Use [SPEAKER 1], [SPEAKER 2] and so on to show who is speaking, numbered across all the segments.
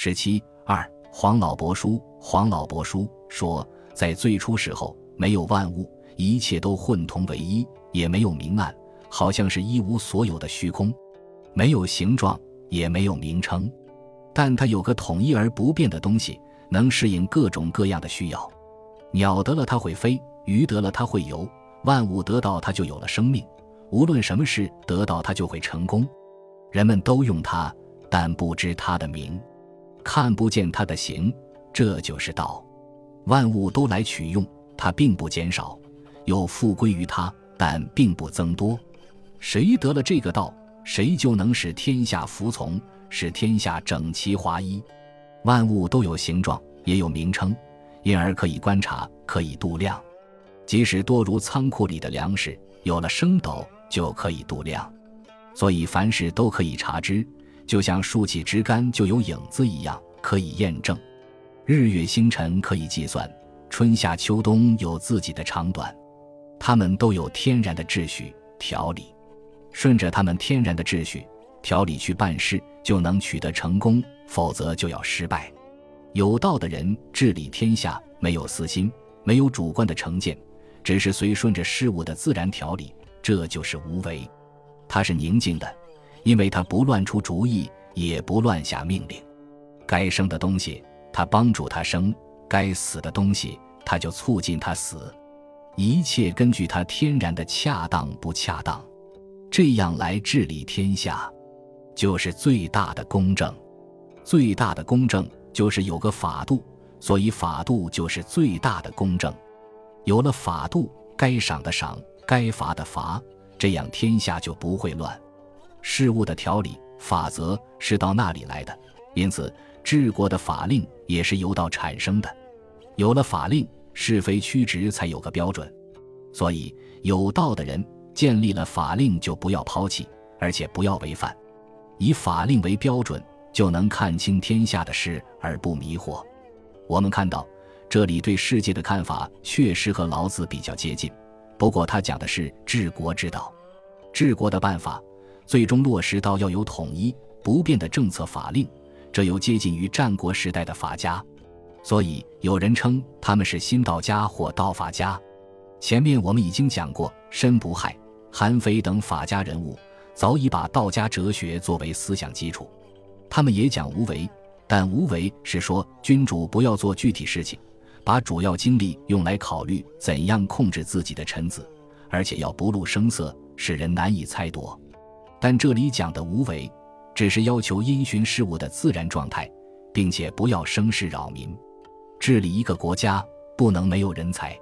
[SPEAKER 1] 十七二黄老伯书，黄老伯书说，在最初时候没有万物，一切都混同为一，也没有明暗，好像是一无所有的虚空，没有形状，也没有名称，但它有个统一而不变的东西，能适应各种各样的需要。鸟得了它会飞，鱼得了它会游，万物得到它就有了生命。无论什么事得到它就会成功。人们都用它，但不知它的名，看不见它的形，这就是道。万物都来取用它，并不减少，又复归于它，但并不增多。谁得了这个道，谁就能使天下服从，使天下整齐划一。万物都有形状，也有名称。因而可以观察，可以度量。即使多如仓库里的粮食，有了升斗就可以度量。所以凡事都可以察知，就像竖起枝干就有影子一样，可以验证。日月星辰可以计算，春夏秋冬有自己的长短，它们都有天然的秩序条理。顺着他们天然的秩序条理去办事，就能取得成功；否则就要失败。有道的人治理天下，没有私心，没有主观的成见，只是随顺着事物的自然条理，这就是无为。他是宁静的，因为他不乱出主意，也不乱下命令。该生的东西，他帮助他生；该死的东西，他就促进他死。一切根据他天然的恰当不恰当，这样来治理天下，就是最大的公正。最大的公正。就是有个法度，所以法度就是最大的公正。有了法度，该赏的赏，该罚的罚，这样天下就不会乱。事物的条理法则是到那里来的，因此治国的法令也是由道产生的。有了法令，是非曲直才有个标准。所以有道的人建立了法令，就不要抛弃，而且不要违反，以法令为标准。就能看清天下的事而不迷惑。我们看到这里对世界的看法确实和老子比较接近，不过他讲的是治国之道，治国的办法最终落实到要有统一不变的政策法令，这又接近于战国时代的法家，所以有人称他们是新道家或道法家。前面我们已经讲过，申不害、韩非等法家人物早已把道家哲学作为思想基础。他们也讲无为，但无为是说君主不要做具体事情，把主要精力用来考虑怎样控制自己的臣子，而且要不露声色，使人难以猜度。但这里讲的无为，只是要求因循事物的自然状态，并且不要生事扰民。治理一个国家不能没有人才，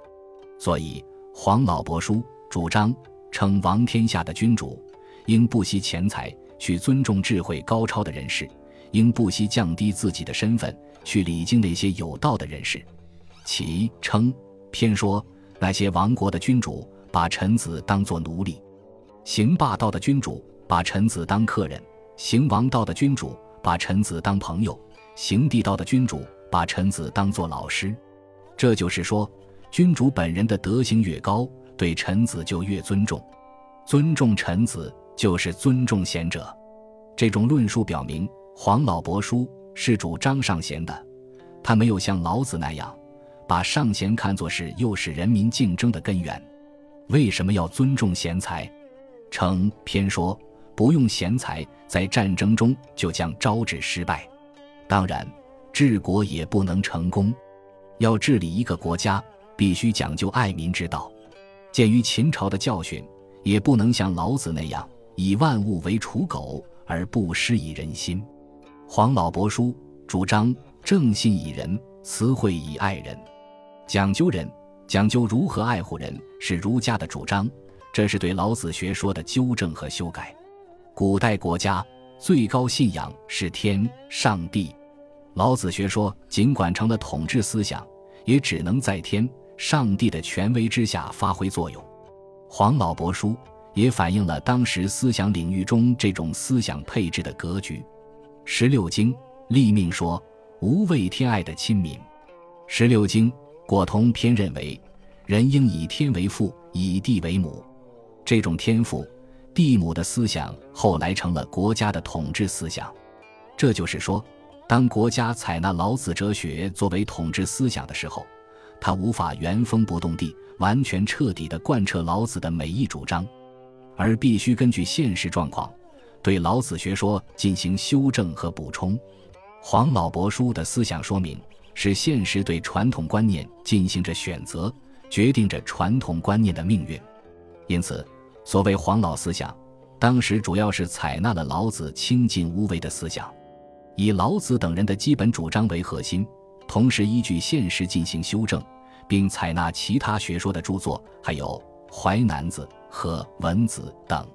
[SPEAKER 1] 所以黄老伯书主张称王天下的君主应不惜钱财。去尊重智慧高超的人士，应不惜降低自己的身份，去礼敬那些有道的人士。其称偏说那些亡国的君主把臣子当作奴隶，行霸道的君主把臣子当客人，行王道的君主把臣子当朋友，行地道的君主把臣子当作老师。这就是说，君主本人的德行越高，对臣子就越尊重，尊重臣子。就是尊重贤者，这种论述表明黄老伯书是主张上贤的，他没有像老子那样把上贤看作是诱使人民竞争的根源。为什么要尊重贤才？成偏说不用贤才，在战争中就将招致失败。当然，治国也不能成功。要治理一个国家，必须讲究爱民之道。鉴于秦朝的教训，也不能像老子那样。以万物为刍狗，而不施以人心。黄老伯书主张正信以仁，慈惠以爱人，讲究人，讲究如何爱护人，是儒家的主张。这是对老子学说的纠正和修改。古代国家最高信仰是天上帝，老子学说尽管成了统治思想，也只能在天上帝的权威之下发挥作用。黄老伯书。也反映了当时思想领域中这种思想配置的格局。十六经立命说无畏天爱的亲民。十六经果同篇认为，人应以天为父，以地为母。这种天赋地母的思想后来成了国家的统治思想。这就是说，当国家采纳老子哲学作为统治思想的时候，他无法原封不动地、完全彻底地贯彻老子的每一主张，而必须根据现实状况，对老子学说进行修正和补充。黄老伯书的思想说明是现实对传统观念进行着选择，决定着传统观念的命运。因此，所谓黄老思想，当时主要是采纳了老子清静无为的思想，以老子等人的基本主张为核心，同时依据现实进行修正，并采纳其他学说的著作，还有《淮南子》和《文子》等。